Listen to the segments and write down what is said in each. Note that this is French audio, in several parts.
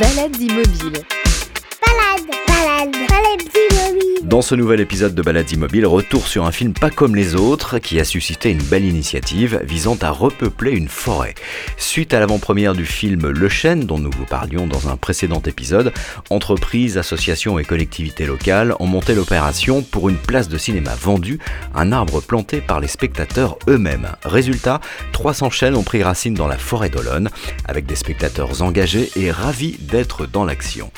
Balades immobiles. Balade, balade, balade. Dans ce nouvel épisode de Balades Immobiles, retour sur un film pas comme les autres qui a suscité une belle initiative visant à repeupler une forêt. Suite à l'avant-première du film Le Chêne, dont nous vous parlions dans un précédent épisode, entreprises, associations et collectivités locales ont monté l'opération pour une place de cinéma vendue, un arbre planté par les spectateurs eux-mêmes. Résultat, 300 chênes ont pris racine dans la forêt d'Olonne, avec des spectateurs engagés et ravis d'être dans l'action.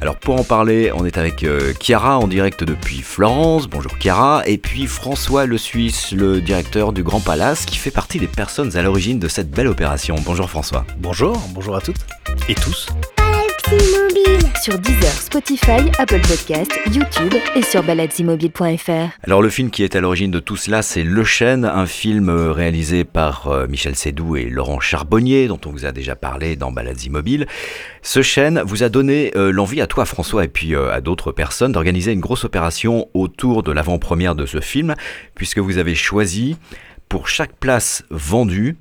Alors pour en parler, on est avec euh, Chiara en direct depuis Florence. Bonjour Chiara. Et puis François Le Suisse, le directeur du Grand Palace, qui fait partie des personnes à l'origine de cette belle opération. Bonjour François. Bonjour, bonjour à toutes et tous. Sur Deezer, Spotify, Apple Podcast, YouTube et sur baladesimmobiles.fr. Alors le film qui est à l'origine de tout cela, c'est Le Chêne, un film euh, réalisé par euh, Michel Sédou et Laurent Charbonnier, dont on vous a déjà parlé dans Balades Immobiles. Ce chêne vous a donné euh, l'envie à toi François et puis à d'autres personnes d'organiser une grosse opération autour de l'avant-première de ce film, puisque vous avez choisi pour chaque place vendue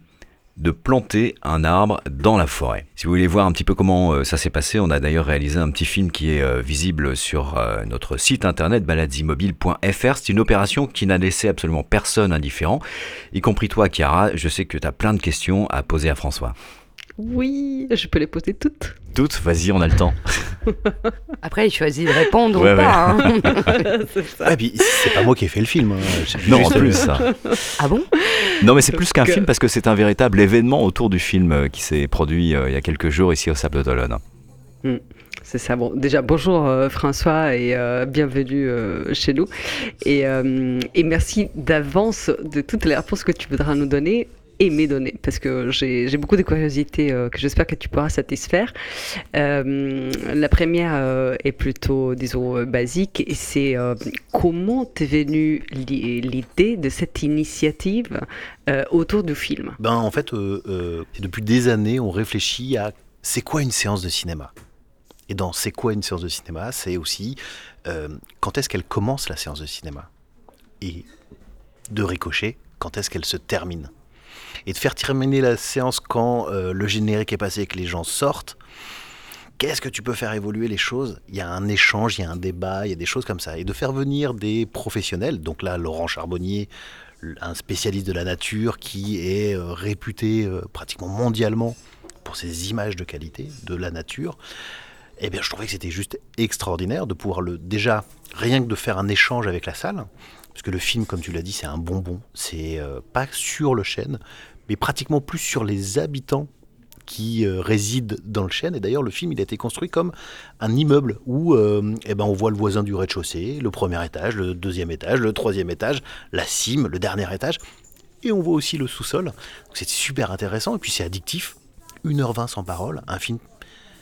de planter un arbre dans la forêt. Si vous voulez voir un petit peu comment euh, ça s'est passé, on a d'ailleurs réalisé un petit film qui est euh, visible sur euh, notre site internet baladesimmobiles.fr. C'est une opération qui n'a laissé absolument personne indifférent, y compris toi Chiara. Je sais que tu as plein de questions à poser à François. Oui, je peux les poser toutes. Toutes, vas-y, on a le temps. Après, il choisit de répondre Ouais, ou pas. hein. c'est ça. Ouais, puis c'est pas moi qui ai fait le film. hein. Non, en plus ça. Ah bon? Non, mais c'est plus qu'un que- film parce que c'est un véritable événement autour du film euh, qui s'est produit euh, il y a quelques jours ici au Sable d'Olonne. C'est ça. Bon, déjà, bonjour euh, François et euh, bienvenue euh, chez nous. Et, euh, et merci d'avance de toutes les réponses que tu voudras nous donner me donner, parce que j'ai beaucoup de curiosités euh, que j'espère que tu pourras satisfaire. Euh, la première euh, est plutôt, disons, basique, et c'est comment t'es venue l'i- l'idée de cette initiative autour du film? Ben, en fait, depuis des années, on réfléchit à c'est quoi une séance de cinéma? Et dans c'est quoi une séance de cinéma, c'est aussi quand est-ce qu'elle commence la séance de cinéma? Et de ricochet, quand est-ce qu'elle se termine? Et de faire terminer la séance quand euh, le générique est passé et que les gens sortent. Qu'est-ce que tu peux faire évoluer les choses? Il y a un échange, il y a un débat, il y a des choses comme ça. Et de faire venir des professionnels, donc là, Laurent Charbonnier, un spécialiste de la nature qui est euh, réputé euh, pratiquement mondialement pour ses images de qualité de la nature, eh bien, je trouvais que c'était juste extraordinaire de pouvoir le déjà rien que de faire un échange avec la salle, parce que le film, comme tu l'as dit, c'est un bonbon. C'est euh, pas sur le chêne, mais pratiquement plus sur les habitants qui euh, résident dans le chêne. Et d'ailleurs, le film, il a été construit comme un immeuble où euh, eh ben, on voit le voisin du rez-de-chaussée, le premier étage, le deuxième étage, le troisième étage, la cime, le dernier étage. Et on voit aussi le sous-sol. C'est super intéressant. Et puis c'est addictif. 1h20 sans parole. Un film,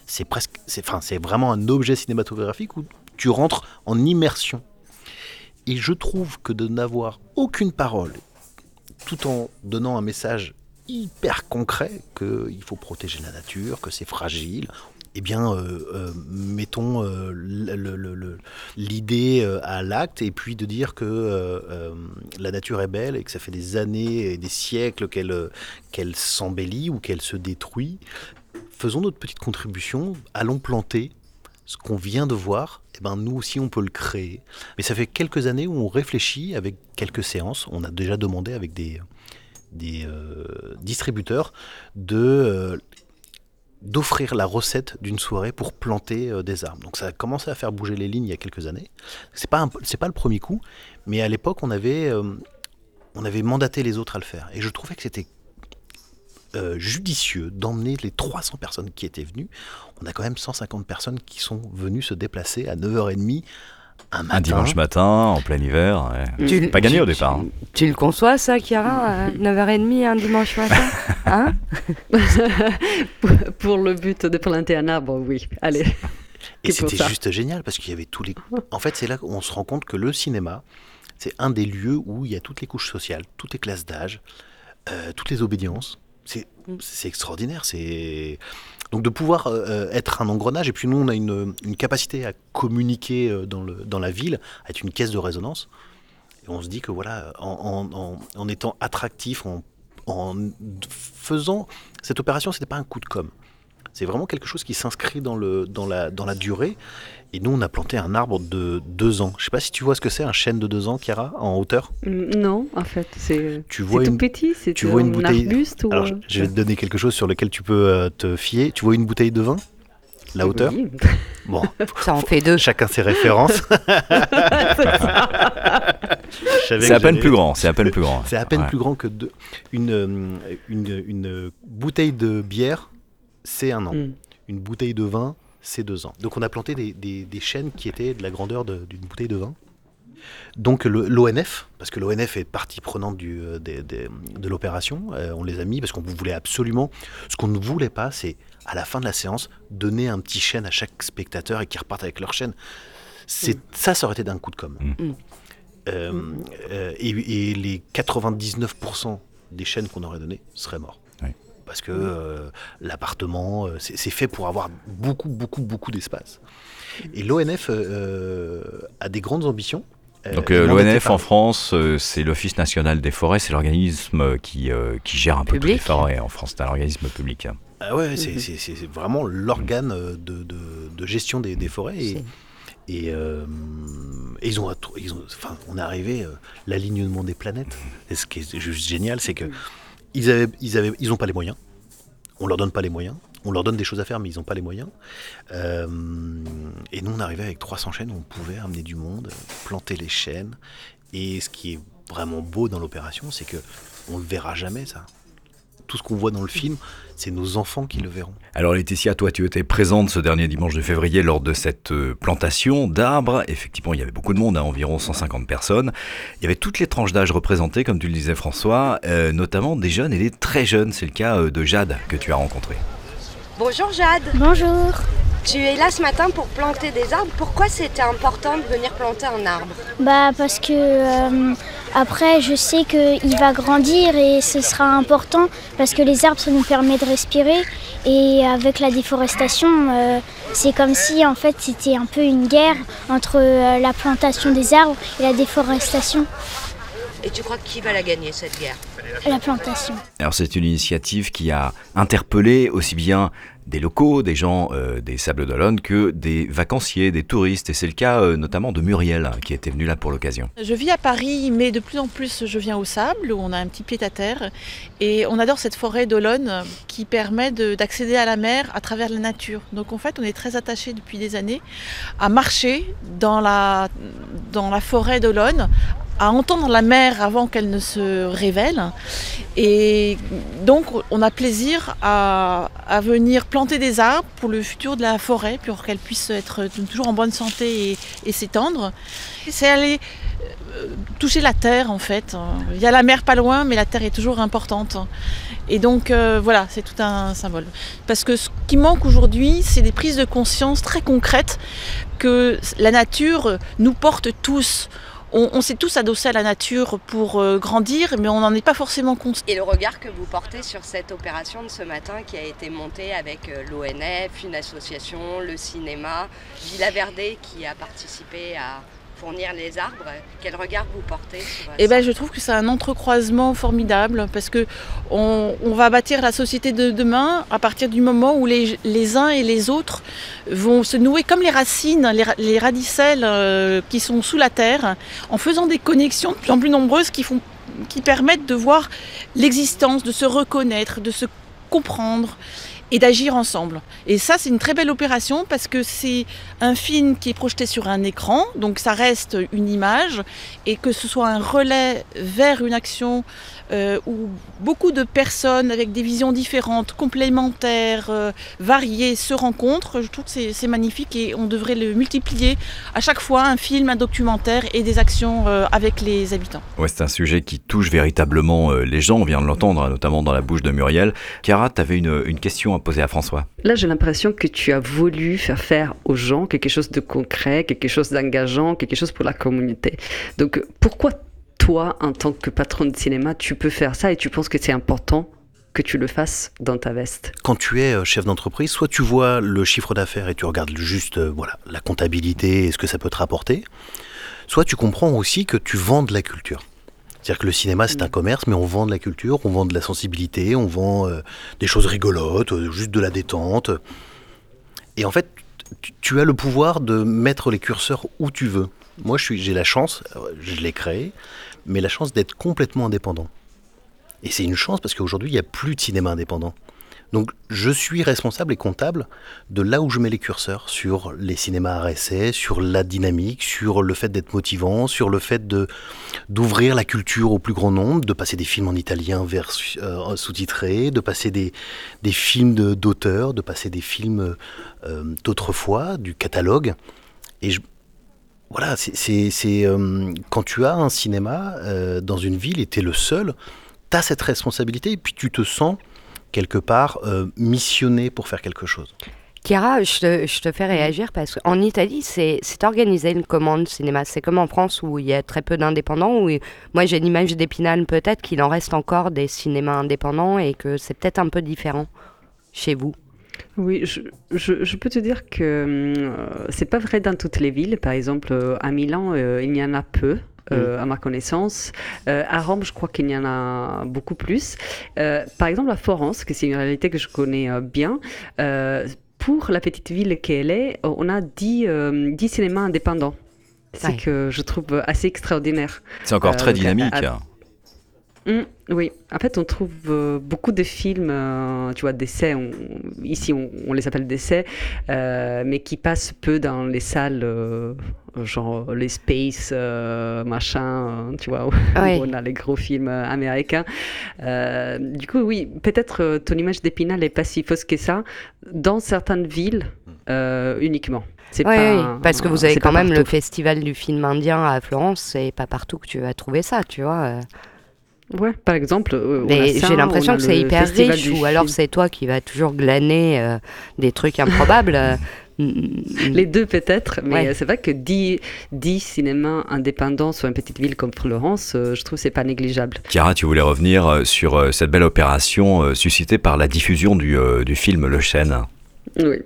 c'est presque. C'est enfin, c'est vraiment un objet cinématographique où tu rentres en immersion. Et je trouve que de n'avoir aucune parole, tout en donnant un message hyper concret qu'il faut protéger la nature, que c'est fragile, eh bien, euh, euh, mettons euh, l'idée à l'acte et puis de dire que la nature est belle et que ça fait des années et des siècles qu'elle s'embellit ou qu'elle se détruit. Faisons notre petite contribution, allons planter ce qu'on vient de voir, eh ben nous aussi on peut le créer. Mais ça fait quelques années où on réfléchit avec quelques séances. On a déjà demandé avec des, euh, distributeurs de euh, d'offrir la recette d'une soirée pour planter euh, des arbres. Donc ça a commencé à faire bouger les lignes il y a quelques années. C'est pas c'est pas le premier coup, mais à l'époque on avait on avait mandaté les autres à le faire et je trouvais que c'était euh, judicieux d'emmener les 300 personnes qui étaient venues. On a quand même 150 personnes qui sont venues se déplacer à 9h30 un matin. Un dimanche matin, en plein hiver. ouais. Tu- Pas gagné tu- au départ. hein. Tu le conçois, ça, Chiara à 9h30 un dimanche matin Hein Pour le but de planter un arbre, oui. Allez. Et c'était juste génial parce qu'il y avait tous les. En fait, c'est là qu'on se rend compte que le cinéma, c'est un des lieux où il y a toutes les couches sociales, toutes les classes d'âge, euh, toutes les obédiences. C'est extraordinaire. C'est donc de pouvoir euh, euh, être un engrenage. Et puis nous, on a une, capacité à communiquer euh, dans, le, dans la ville, à être une caisse de résonance. Et on se dit que voilà, en étant attractif, en, en faisant cette opération, c'était pas un coup de com. C'est vraiment quelque chose qui s'inscrit dans, le, dans, la, dans la durée. Et nous, on a planté un arbre de deux ans. Je sais pas si tu vois ce que c'est, un chêne de deux ans, Chiara, en hauteur? Non, en fait, c'est Tu tout une, petit, c'est tu vois une un bouteille- arbuste ou... Alors, je vais te donner quelque chose sur lequel tu peux euh, te fier. Tu vois une bouteille de vin? La hauteur? oui. Bon, Ça en fait deux. chacun ses références. C'est à peine plus grand. C'est à peine plus grand. C'est à peine Ouais. plus grand que deux. Une, euh, une, une bouteille de bière, c'est un an. Mm. Une bouteille de vin, c'est deux ans. Donc on a planté des, des, des chênes qui étaient de la grandeur de- d'une bouteille de vin. Donc l'ONF, parce que l'ONF est partie prenante du, euh, de l'opération, euh, on les a mis parce qu'on voulait absolument... Ce qu'on ne voulait pas, c'est à la fin de la séance, donner un petit chêne à chaque spectateur et qu'ils repartent avec leur chêne. C'est, Ça, ça aurait été d'un coup de com'. Mm. Euh, euh, et, et les 99% des chaînes qu'on aurait données seraient morts. Parce que euh, l'appartement, euh, c'est fait pour avoir beaucoup, beaucoup, beaucoup d'espace. Et l'ONF euh, a des grandes ambitions. Donc euh, l'ONF en France, euh, c'est l'Office national des forêts, c'est l'organisme qui, euh, qui gère un peu toutes Public. les forêts en France, c'est un organisme public. hein. Ah ouais, c'est Mhm. vraiment l'organe de, de- de gestion des, des forêts. Et, et, euh, et ils ont, ils ont, enfin, on est arrivé euh, l'alignement des planètes. Et ce qui est juste génial, c'est que ils avaient, pas les moyens. On leur donne pas les moyens. On leur donne des choses à faire, mais ils n'ont pas les moyens. Euh, et nous, on arrivait avec 300 chaînes, on pouvait amener du monde, planter les chaînes. Et ce qui est vraiment beau dans l'opération, c'est que on le verra jamais ça. Tout ce qu'on voit dans le film, c'est nos enfants qui le verront. Alors Laetitia, toi tu étais présente ce dernier dimanche de février lors de cette euh, plantation d'arbres. Effectivement, il y avait beaucoup de monde, hein, environ 150 personnes. Il y avait toutes les tranches d'âge représentées, comme tu le disais François, euh, notamment des jeunes et des très jeunes. C'est le cas euh, de Jade que tu as rencontré. Bonjour Jade, Bonjour. tu es là ce matin pour planter des arbres. Pourquoi c'était important de venir planter un arbre? Bah parce que euh, après je sais qu'il va grandir et ce sera important parce que les arbres ça nous permet de respirer et avec la déforestation euh, c'est comme si en fait c'était un peu une guerre entre euh, la plantation des arbres et la déforestation. Et tu crois qui va la gagner cette guerre? La plantation. Alors c'est une initiative qui a interpellé aussi bien des locaux, des gens euh, des Sables d'Olonne que des vacanciers, des touristes. Et c'est le cas euh, notamment de Muriel hein, qui était venue là pour l'occasion. Je vis à Paris, mais de plus en plus je viens au sable, où on a un petit pied à terre. Et on adore cette forêt d'Olonne qui permet de- d'accéder à la mer à travers la nature. Donc en fait, on est très attaché depuis des années à marcher dans la forêt d'Olonne, à entendre la mer avant qu'elle ne se révèle. Et donc on a plaisir à, à venir planter des arbres pour le futur de la forêt, pour qu'elle puisse être toujours en bonne santé et, s'étendre. C'est aller euh, toucher la terre en fait. Il y a la mer pas loin, mais la terre est toujours importante. Et donc euh, voilà, c'est tout un symbole. Parce que ce qui manque aujourd'hui, c'est des prises de conscience très concrètes que la nature nous porte tous. On, s'est tous adossés à la nature pour euh, grandir, mais on n'en est pas forcément conscient. Et le regard que vous portez sur cette opération de ce matin qui a été montée avec euh, l'ONF, une association, le cinéma, Villa Verde qui a participé à fournir les arbres, quel regard vous portez sur Eh ben, je trouve que c'est un entrecroisement formidable parce que on, on va bâtir la société de demain à partir du moment où les, les uns et les autres vont se nouer comme les racines, les, ra- les radicelles euh, qui sont sous la terre, en faisant des connexions de plus en plus nombreuses qui, font, qui permettent de voir l'existence, de se reconnaître, de se comprendre et d'agir ensemble. Et ça, c'est une très belle opération parce que c'est un film qui est projeté sur un écran, donc ça reste une image, et que ce soit un relais vers une action euh, où beaucoup de personnes avec des visions différentes, complémentaires, euh, variées se rencontrent. Je trouve que c'est magnifique et on devrait le multiplier à chaque fois, un film, un documentaire et des actions euh, avec les habitants. Ouais, c'est un sujet qui touche véritablement les gens, on vient de l'entendre, hein, notamment dans la bouche de Muriel. Chiara, tu avais une question à poser à François. Là, j'ai l'impression que tu as voulu faire faire aux gens quelque chose de concret, quelque chose d'engageant, quelque chose pour la communauté. Donc, pourquoi toi, en tant que patron de cinéma, tu peux faire ça et tu penses que c'est important que tu le fasses dans ta veste? Quand tu es euh, chef d'entreprise, soit tu vois le chiffre d'affaires et tu regardes juste euh, voilà, la comptabilité et ce que ça peut te rapporter, soit tu comprends aussi que tu vends de la culture. C'est-à-dire que le cinéma, c'est un commerce, mais on vend de la culture, on vend de la sensibilité, on vend euh, des choses rigolotes, euh, juste de la détente. Et en fait, tu, as le pouvoir de mettre les curseurs où tu veux. Moi, je suis- j'ai la chance, euh, je l'ai créé, mais la chance d'être complètement indépendant. Et c'est une chance parce qu'aujourd'hui, il n'y a plus de cinéma indépendant. Donc, je suis responsable et comptable de là où je mets les curseurs, sur les cinémas essai, sur la dynamique, sur le fait d'être motivant, sur le fait d'ouvrir la culture au plus grand nombre, de passer des films en italien euh, sous-titrés, de passer des, films d'auteurs, de passer des films euh, d'autrefois, du catalogue. Et voilà, c'est- euh, quand tu as un cinéma dans une ville et tu es le seul, tu as cette responsabilité et puis tu te sens quelque part euh, missionné pour faire quelque chose. Chiara, je te, je te fais réagir parce qu'en Italie, c'est organisé une commande cinéma. C'est comme en France où il y a très peu d'indépendants. Où moi, j'ai l'image d'Épinal, peut-être qu'il en reste encore des cinémas indépendants et que c'est peut-être un peu différent chez vous. Oui, je, je- je peux te dire que euh, c'est pas vrai dans toutes les villes. Par exemple, euh, à Milan, euh, il y en a peu. Euh, à ma connaissance. Euh, à Rome, je crois qu'il y en a beaucoup plus. Euh, par exemple, à Florence, que c'est une réalité que je connais bien, pour la petite ville qu'elle est, on a 10, euh, 10 cinémas indépendants. C'est Ouais. que je trouve assez extraordinaire. C'est encore très à- dynamique. à- Mm, oui, en fait, on trouve euh, beaucoup de films, euh, tu vois, d'essais, on- ici on, on les appelle d'essais, euh, mais qui passent peu dans les salles, genre les Space, machin, tu vois, où on a les gros films américains. Du coup, oui, peut-être ton image d'Épinal n'est pas si fausse que ça, dans certaines villes uniquement. C'est Oui, pas, oui, parce que vous avez quand même le festival du film indien à Florence. C'est pas partout que tu vas trouver ça, tu vois. Ouais, par exemple. euh, Mais j'ai on l'impression que c'est hyper festival riche, ou alors c'est toi qui vas toujours glaner euh, des trucs improbables. euh, Les deux peut-être, mais Ouais. c'est vrai que 10, 10 cinémas indépendants sur une petite ville comme Florence, euh, je trouve que c'est pas négligeable. Chiara, tu voulais revenir sur cette belle opération euh, suscitée par la diffusion du, euh, du film Le Chêne. Oui.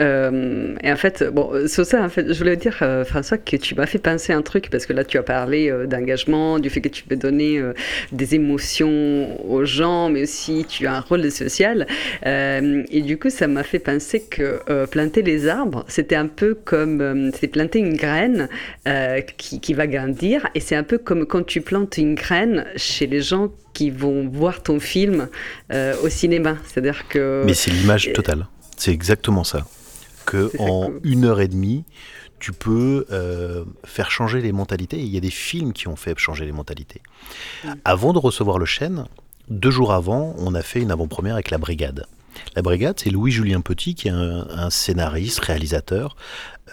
Euh, et en fait, bon, sur ça, en fait, je voulais dire, euh, François, que tu m'as fait penser un truc, parce que là, tu as parlé euh, d'engagement, du fait que tu veux donner euh, des émotions aux gens, mais aussi tu as un rôle social. Euh, et du coup, ça m'a fait penser que euh, planter les arbres, c'était un peu comme, euh, c'était planter une graine euh, qui, qui va grandir, et c'est un peu comme quand tu plantes une graine chez les gens qui vont voir ton film euh, au cinéma. C'est-à-dire que... Mais c'est l'image totale. C'est exactement ça. Que en une heure et demie, tu peux euh, faire changer les mentalités. Et il y a des films qui ont fait changer les mentalités. Avant de recevoir le chêne, deux jours avant, on a fait une avant-première avec La Brigade. La Brigade, c'est Louis-Julien Petit, qui est un, un scénariste, réalisateur,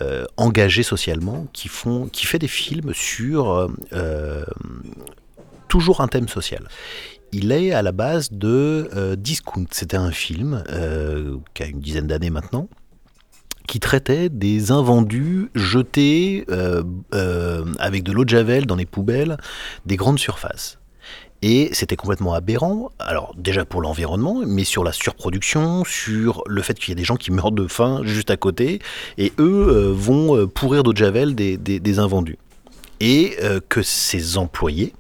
euh, engagé socialement, qui, font, qui fait des films sur euh, toujours un thème social. Il est à la base de euh, Discount. C'était un film euh, qui a une dizaine d'années maintenant, qui traitait des invendus jetés euh, avec de l'eau de javel dans les poubelles des grandes surfaces. Et c'était complètement aberrant, alors déjà pour l'environnement, mais sur la surproduction, sur le fait qu'il y a des gens qui meurent de faim juste à côté, et eux vont pourrir d'eau de javel des, des- invendus. Et que ces employés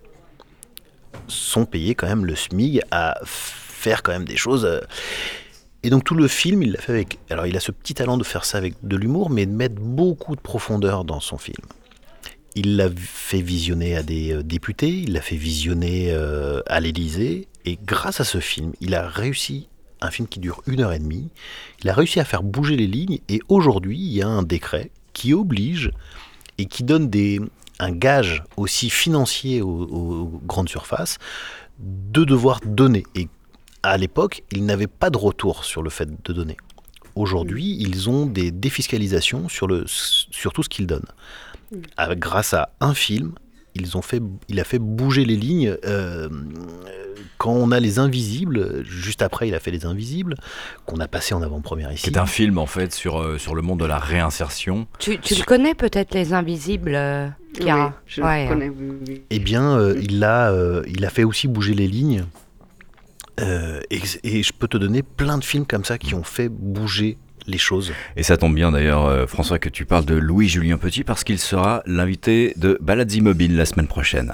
sont payés quand même le SMIG à faire quand même des choses. euh. Et donc tout le film, il l'a fait avec... Alors il a ce petit talent de faire ça avec de l'humour, mais de mettre beaucoup de profondeur dans son film. Il l'a fait visionner à des euh, députés, il l'a fait visionner euh, à l'Élysée, et grâce à ce film, il a réussi, un film qui dure une heure et demie, il a réussi à faire bouger les lignes, et aujourd'hui, il y a un décret qui oblige et qui donne des, un gage aussi financier aux, aux grandes surfaces de devoir donner. Et à l'époque, ils n'avaient pas de retour sur le fait de donner. Aujourd'hui, ils ont des défiscalisations sur, le, sur tout ce qu'ils donnent. Avec- grâce à un film, ils ont fait, il a fait bouger les lignes. euh, quand on a les invisibles, juste après, il a fait les invisibles, qu'on a passé en avant-première ici. C'est un film en fait sur, euh, sur le monde de la réinsertion. Tu, tu le connais peut-être, Les Invisibles, euh, Oui, je Ouais, connais, oui, oui. Eh bien, euh, il, a, euh, il a fait aussi bouger les lignes. Euh, et, et je peux te donner plein de films comme ça qui ont fait bouger Et ça tombe bien d'ailleurs, euh, François, que tu parles de Louis-Julien Petit parce qu'il sera l'invité de Balades Immobiles la semaine prochaine.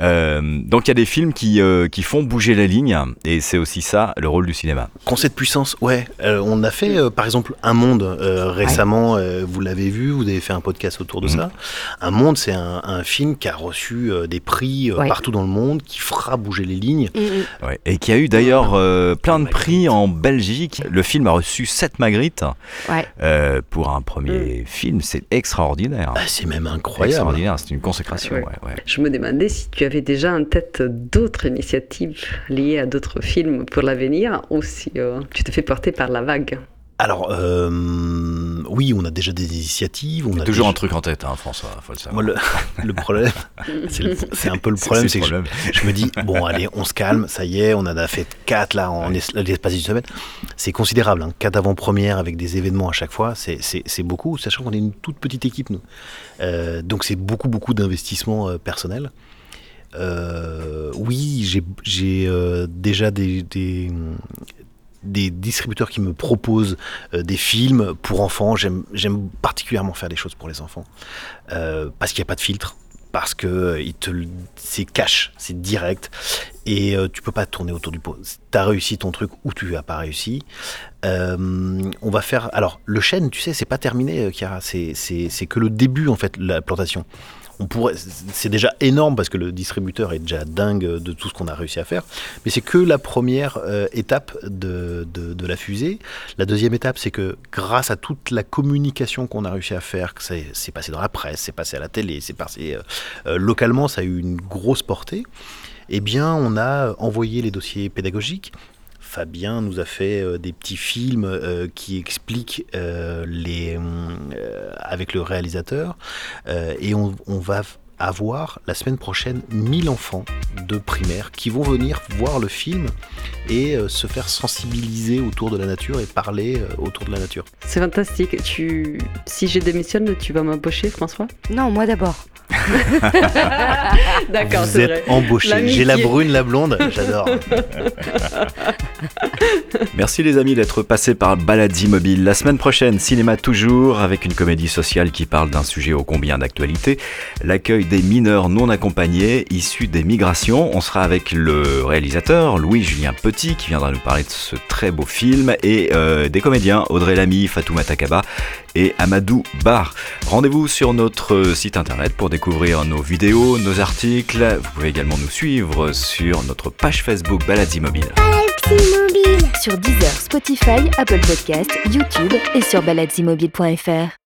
Euh, donc il y a des films qui, euh, qui font bouger les lignes, et c'est aussi ça le rôle du cinéma. Concept puissance, ouais. Euh, on a fait euh, par exemple Un Monde euh, récemment, euh, vous l'avez vu, vous avez fait un podcast autour de Mhm. ça. Un Monde, c'est un, un film qui a reçu euh, des prix euh, Ouais. partout dans le monde, qui fera bouger les lignes. Mm, mm. Ouais. Et qui a eu d'ailleurs euh, plein de prix en Belgique. Le film a reçu 7 Magritte Ouais. euh, pour un premier film, c'est extraordinaire. Bah, c'est même incroyable. Extraordinaire, c'est une consécration. Ouais. ouais, ouais. Je me demandais si tu avais déjà en tête d'autres initiatives liées à d'autres films pour l'avenir ou si euh, tu te fais porter par la vague? Alors, euh, oui, on a déjà des initiatives. On a toujours déjà- un truc en tête, hein, François, faut le savoir. Moi, le, le problème, c'est un peu le problème, c'est que je, problème. je me dis, bon, allez, on se calme, ça y est, on en a fait quatre là en es- l'espace d'une semaine. C'est considérable, hein, quatre avant-premières avec des événements à chaque fois, c'est- beaucoup, sachant qu'on est une toute petite équipe, nous. Euh, donc c'est beaucoup, beaucoup d'investissement euh, personnel. Euh, oui, j'ai- euh, déjà des, des, distributeurs qui me proposent euh, des films pour enfants. J'aime particulièrement faire des choses pour les enfants parce qu'il n'y a pas de filtre, parce que c'est cash, c'est direct et tu peux pas tourner autour du pot. Tu as réussi ton truc ou tu as pas réussi. On va faire. Alors le chêne, tu sais, c'est pas terminé, Chiara. C'est c'est que le début en fait la plantation. On pourrait, c'est déjà énorme parce que le distributeur est déjà dingue de tout ce qu'on a réussi à faire. Mais c'est que la première euh, étape de, de, la fusée. La deuxième étape, c'est que grâce à toute la communication qu'on a réussi à faire, que c'est c'est passé dans la presse, c'est passé à la télé, c'est passé euh, euh, localement, ça a eu une grosse portée. Eh bien, on a envoyé les dossiers pédagogiques. Fabien nous a fait euh, des petits films euh, qui expliquent euh, les, avec le réalisateur. Et on, on va avoir la semaine prochaine 1000 enfants de primaire qui vont venir voir le film et euh, se faire sensibiliser autour de la nature et parler euh, autour de la nature. C'est fantastique. Tu... Si je démissionne, tu vas m'embaucher, François? Non, moi d'abord. D'accord, Vous êtes vrai. embauchés. J'ai la brune, la blonde, j'adore. Merci les amis d'être passés par Balades Immobile. La semaine prochaine, cinéma toujours, avec une comédie sociale qui parle d'un sujet ô combien d'actualité, l'accueil des mineurs non accompagnés issus des migrations. On sera avec le réalisateur Louis-Julien Petit qui viendra nous parler de ce très beau film et euh, des comédiens Audrey Lamy, Fatoumata Kaba et Amadou Bar. Rendez-vous sur notre site internet pour découvrir nos vidéos, nos articles. Vous pouvez également nous suivre sur notre page Facebook Balades Immobiles. Sur Deezer, Spotify, Apple Podcast, YouTube et sur baladesimobile.fr.